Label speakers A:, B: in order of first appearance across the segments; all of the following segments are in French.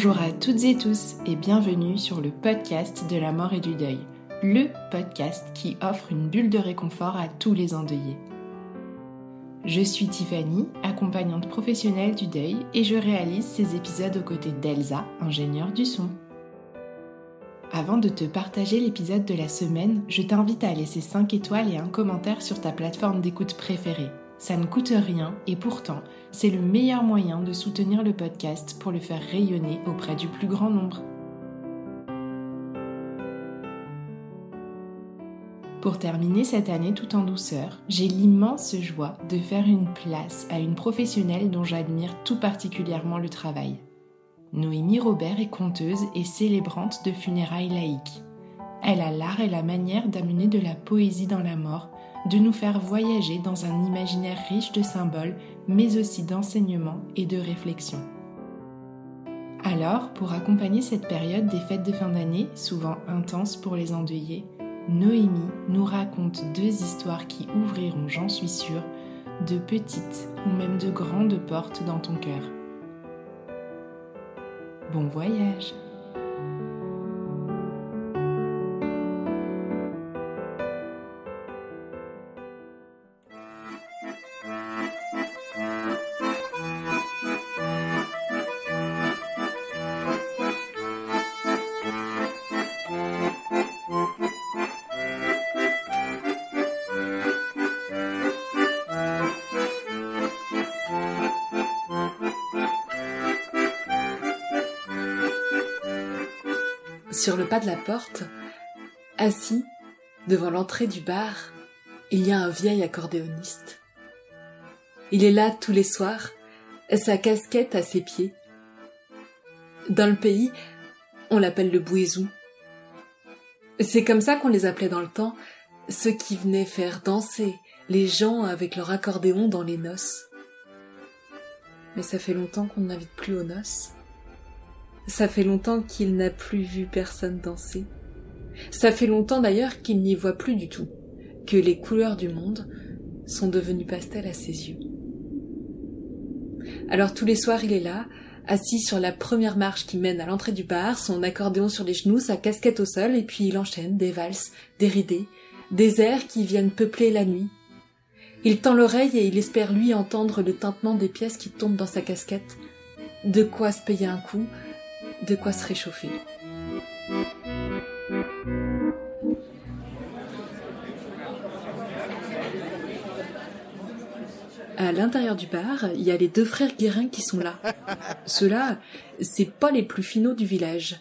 A: Bonjour à toutes et tous et bienvenue sur le podcast de la mort et du deuil, le podcast qui offre une bulle de réconfort à tous les endeuillés. Je suis Tiffany, accompagnante professionnelle du deuil et je réalise ces épisodes aux côtés d'Elsa, ingénieure du son. Avant de te partager l'épisode de la semaine, je t'invite à laisser 5 étoiles et un commentaire sur ta plateforme d'écoute préférée. Ça ne coûte rien et pourtant, c'est le meilleur moyen de soutenir le podcast pour le faire rayonner auprès du plus grand nombre. Pour terminer cette année tout en douceur, j'ai l'immense joie de faire une place à une professionnelle dont j'admire tout particulièrement le travail. Noémie Robert est conteuse et célébrante de funérailles laïques. Elle a l'art et la manière d'amener de la poésie dans la mort de nous faire voyager dans un imaginaire riche de symboles, mais aussi d'enseignements et de réflexion. Alors, pour accompagner cette période des fêtes de fin d'année, souvent intenses pour les endeuillés, Noémie nous raconte deux histoires qui ouvriront, j'en suis sûre, de petites ou même de grandes portes dans ton cœur. Bon voyage
B: Sur le pas de la porte, assis devant l'entrée du bar, il y a un vieil accordéoniste. Il est là tous les soirs, sa casquette à ses pieds. Dans le pays, on l'appelle le bouézou. C'est comme ça qu'on les appelait dans le temps, ceux qui venaient faire danser les gens avec leur accordéon dans les noces. Mais ça fait longtemps qu'on n'invite plus aux noces. Ça fait longtemps qu'il n'a plus vu personne danser. Ça fait longtemps d'ailleurs qu'il n'y voit plus du tout, que les couleurs du monde sont devenues pastel à ses yeux. Alors tous les soirs il est là, assis sur la première marche qui mène à l'entrée du bar, son accordéon sur les genoux, sa casquette au sol, et puis il enchaîne des valses, des ridées, des airs qui viennent peupler la nuit. Il tend l'oreille et il espère lui entendre le tintement des pièces qui tombent dans sa casquette. De quoi se payer un coup, de quoi se réchauffer. À l'intérieur du bar, il y a les deux frères Guérin qui sont là. Ceux-là, c'est pas les plus finaux du village.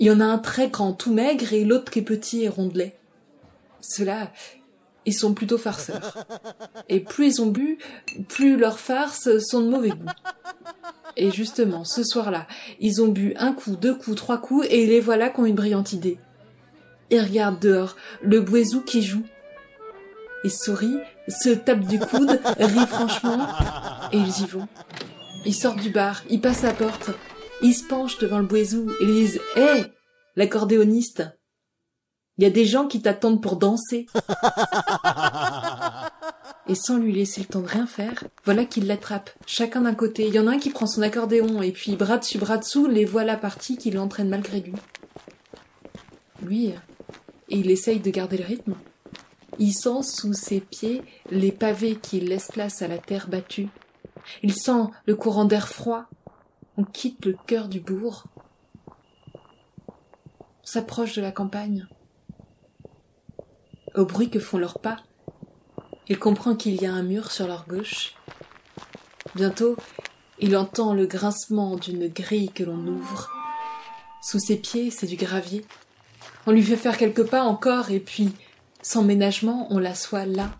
B: Il y en a un très grand, tout maigre, et l'autre qui est petit et rondelet. Ceux-là, ils sont plutôt farceurs. Et plus ils ont bu, plus leurs farces sont de mauvais goût. Et justement, ce soir-là, ils ont bu un coup, deux coups, trois coups, et les voilà qui ont une brillante idée. Ils regardent dehors, le bouézou qui joue. Ils sourient, se tapent du coude, rient franchement, et ils y vont. Ils sortent du bar, ils passent la porte, ils se penchent devant le bouézou et ils disent Hé, l'accordéoniste, il y a des gens qui t'attendent pour danser. et sans lui laisser le temps de rien faire, voilà qu'ils l'attrapent, chacun d'un côté. Il y en a un qui prend son accordéon, et puis bras dessus, bras dessous, les voilà partis qui l'entraînent malgré lui. Lui, et il essaye de garder le rythme. Il sent sous ses pieds les pavés qui laissent place à la terre battue. Il sent le courant d'air froid. on quitte le cœur du bourg, on s'approche de la campagne. Au bruit que font leurs pas, il comprend qu'il y a un mur sur leur gauche. Bientôt, il entend le grincement d'une grille que l'on ouvre. Sous ses pieds, c'est du gravier. On lui fait faire quelques pas encore, et puis, sans ménagement, on l'assoit là.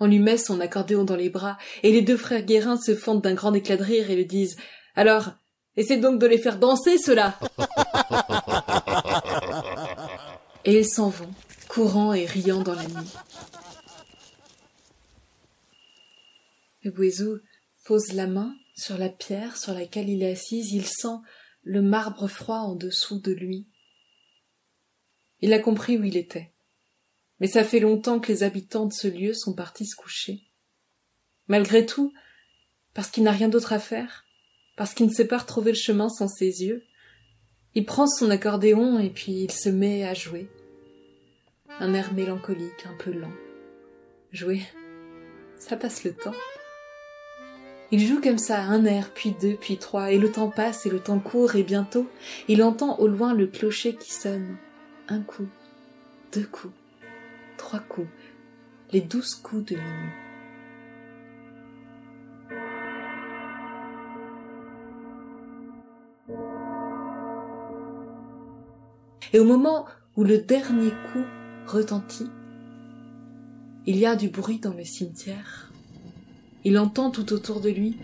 B: On lui met son accordéon dans les bras, et les deux frères Guérin se fondent d'un grand éclat de rire et le disent. Alors, essaie donc de les faire danser, ceux-là. et ils s'en vont, courant et riant dans la nuit. Le Bouézou pose la main sur la pierre sur laquelle il est assis, il sent le marbre froid en dessous de lui. Il a compris où il était. Mais ça fait longtemps que les habitants de ce lieu sont partis se coucher. Malgré tout, parce qu'il n'a rien d'autre à faire, parce qu'il ne sait pas retrouver le chemin sans ses yeux, il prend son accordéon et puis il se met à jouer. Un air mélancolique, un peu lent. Jouer, ça passe le temps. Il joue comme ça un air, puis deux, puis trois, et le temps passe et le temps court, et bientôt il entend au loin le clocher qui sonne. Un coup, deux coups, trois coups, les douze coups de minuit. Et au moment où le dernier coup retentit, il y a du bruit dans le cimetière. Il entend tout autour de lui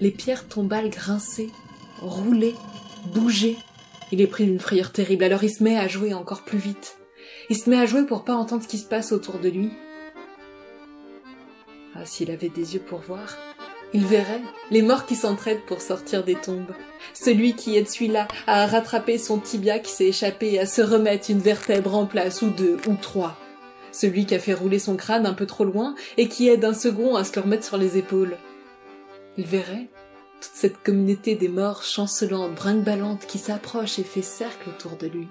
B: les pierres tombales grincer, rouler, bouger. Il est pris d'une frayeur terrible, alors il se met à jouer encore plus vite. Il se met à jouer pour pas entendre ce qui se passe autour de lui. Ah, s'il avait des yeux pour voir, il verrait les morts qui s'entraident pour sortir des tombes. Celui qui aide celui-là à rattraper son tibia qui s'est échappé et à se remettre une vertèbre en place, ou deux, ou trois celui qui a fait rouler son crâne un peu trop loin et qui aide un second à se le remettre sur les épaules. Il verrait toute cette communauté des morts chancelantes, brinque qui s'approche et fait cercle autour de lui.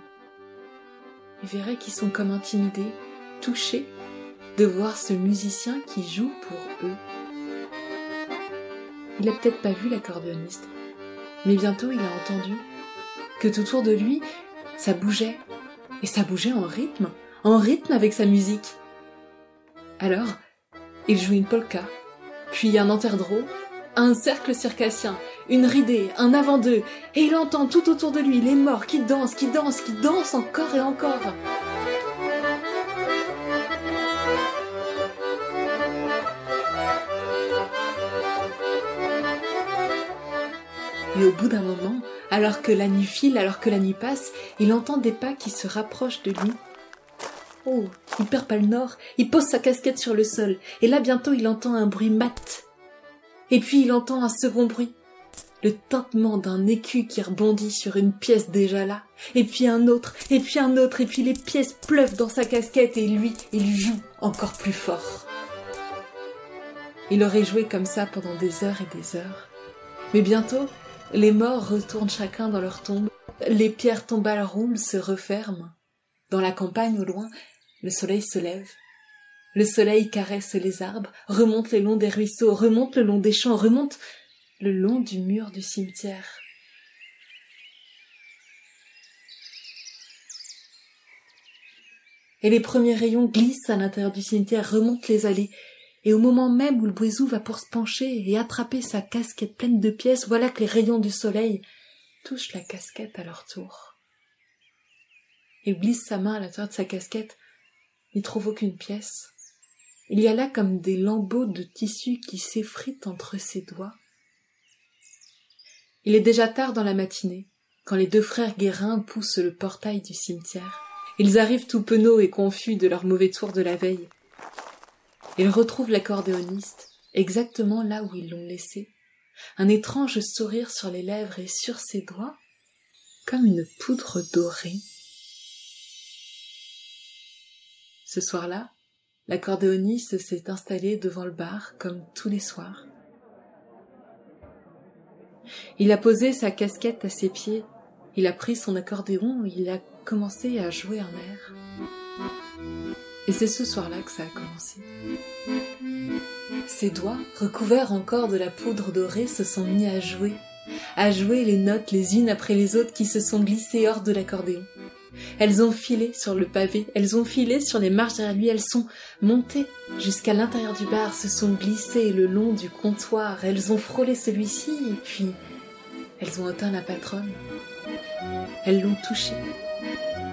B: Il verrait qu'ils sont comme intimidés, touchés de voir ce musicien qui joue pour eux. Il a peut-être pas vu l'accordéoniste, mais bientôt il a entendu que tout autour de lui, ça bougeait, et ça bougeait en rythme, en rythme avec sa musique. Alors, il joue une polka, puis un enterdreau, un cercle circassien, une ridée, un avant-deux, et il entend tout autour de lui les morts qui dansent, qui dansent, qui dansent encore et encore. Et au bout d'un moment, alors que la nuit file, alors que la nuit passe, il entend des pas qui se rapprochent de lui Oh, il perd pas le nord, il pose sa casquette sur le sol, et là bientôt il entend un bruit mat. Et puis il entend un second bruit, le tintement d'un écu qui rebondit sur une pièce déjà là, et puis un autre, et puis un autre, et puis les pièces pleuvent dans sa casquette, et lui, il joue encore plus fort. Il aurait joué comme ça pendant des heures et des heures. Mais bientôt, les morts retournent chacun dans leur tombe, les pierres tombales roulent, se referment. Dans la campagne au loin, le soleil se lève. Le soleil caresse les arbres, remonte le long des ruisseaux, remonte le long des champs, remonte le long du mur du cimetière. Et les premiers rayons glissent à l'intérieur du cimetière, remontent les allées, et au moment même où le boisou va pour se pencher et attraper sa casquette pleine de pièces, voilà que les rayons du soleil touchent la casquette à leur tour. Il glisse sa main à l'intérieur de sa casquette, n'y trouve aucune pièce. Il y a là comme des lambeaux de tissu qui s'effritent entre ses doigts. Il est déjà tard dans la matinée, quand les deux frères Guérin poussent le portail du cimetière. Ils arrivent tout penauds et confus de leur mauvais tour de la veille. Ils retrouvent l'accordéoniste, exactement là où ils l'ont laissé, un étrange sourire sur les lèvres et sur ses doigts, comme une poudre dorée. Ce soir-là, l'accordéoniste s'est installé devant le bar comme tous les soirs. Il a posé sa casquette à ses pieds, il a pris son accordéon et il a commencé à jouer un air. Et c'est ce soir-là que ça a commencé. Ses doigts, recouverts encore de la poudre dorée, se sont mis à jouer, à jouer les notes les unes après les autres qui se sont glissées hors de l'accordéon. Elles ont filé sur le pavé, elles ont filé sur les marches derrière lui, elles sont montées jusqu'à l'intérieur du bar, se sont glissées le long du comptoir, elles ont frôlé celui-ci, et puis elles ont atteint la patronne. Elles l'ont touché.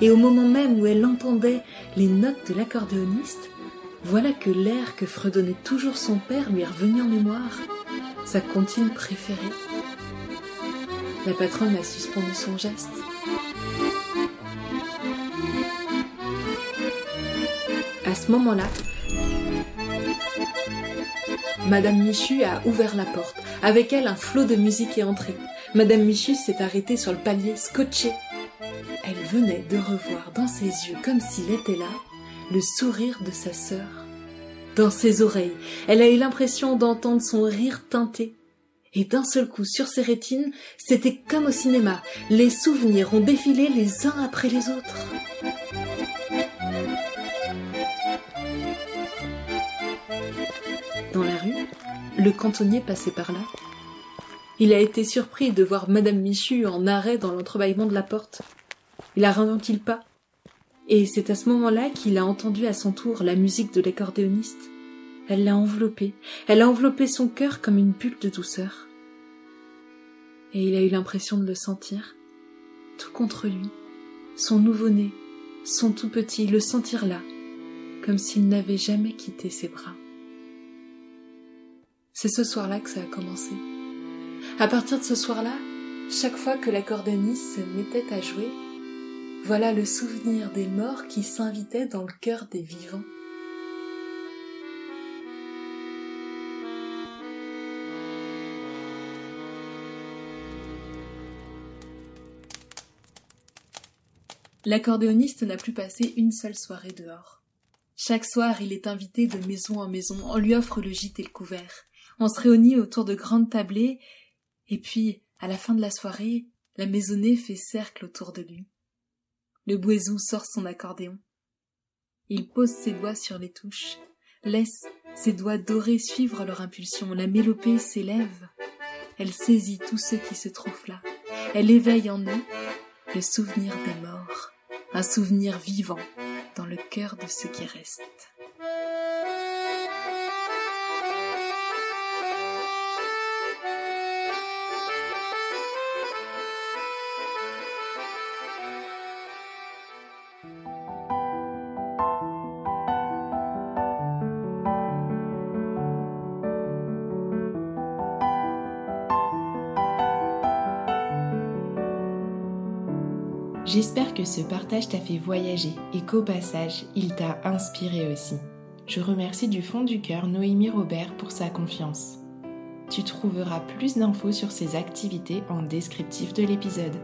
B: Et au moment même où elle entendait les notes de l'accordéoniste, voilà que l'air que fredonnait toujours son père lui est revenu en mémoire, sa comptine préférée. La patronne a suspendu son geste. À ce moment-là, Madame Michu a ouvert la porte. Avec elle, un flot de musique est entré. Madame Michu s'est arrêtée sur le palier, scotchée. Venait de revoir dans ses yeux, comme s'il était là, le sourire de sa sœur. Dans ses oreilles, elle a eu l'impression d'entendre son rire teinté. Et d'un seul coup, sur ses rétines, c'était comme au cinéma. Les souvenirs ont défilé les uns après les autres. Dans la rue, le cantonnier passait par là. Il a été surpris de voir Madame Michu en arrêt dans l'entrebâillement de la porte. Il a ralenti le pas? Et c'est à ce moment-là qu'il a entendu à son tour la musique de l'accordéoniste. Elle l'a enveloppé. Elle a enveloppé son cœur comme une bulle de douceur. Et il a eu l'impression de le sentir, tout contre lui, son nouveau-né, son tout petit, le sentir là, comme s'il n'avait jamais quitté ses bras. C'est ce soir-là que ça a commencé. À partir de ce soir-là, chaque fois que l'accordéoniste se mettait à jouer, voilà le souvenir des morts qui s'invitaient dans le cœur des vivants. L'accordéoniste n'a plus passé une seule soirée dehors. Chaque soir, il est invité de maison en maison, on lui offre le gîte et le couvert. On se réunit autour de grandes tablées, et puis, à la fin de la soirée, la maisonnée fait cercle autour de lui. Le bouézou sort son accordéon. Il pose ses doigts sur les touches, laisse ses doigts dorés suivre leur impulsion. La mélopée s'élève. Elle saisit tous ceux qui se trouvent là. Elle éveille en eux le souvenir des morts, un souvenir vivant dans le cœur de ceux qui restent.
A: J'espère que ce partage t'a fait voyager et qu'au passage, il t'a inspiré aussi. Je remercie du fond du cœur Noémie Robert pour sa confiance. Tu trouveras plus d'infos sur ses activités en descriptif de l'épisode.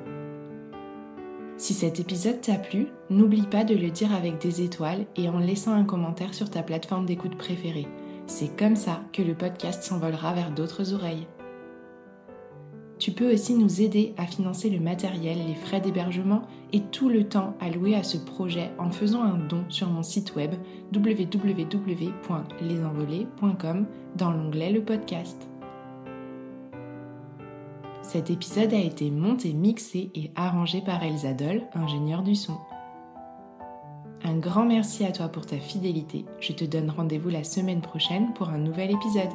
A: Si cet épisode t'a plu, n'oublie pas de le dire avec des étoiles et en laissant un commentaire sur ta plateforme d'écoute préférée. C'est comme ça que le podcast s'envolera vers d'autres oreilles. Tu peux aussi nous aider à financer le matériel, les frais d'hébergement et tout le temps alloué à ce projet en faisant un don sur mon site web www.lesenvolés.com dans l'onglet Le podcast. Cet épisode a été monté, mixé et arrangé par Elsa Doll, ingénieure du son. Un grand merci à toi pour ta fidélité. Je te donne rendez-vous la semaine prochaine pour un nouvel épisode.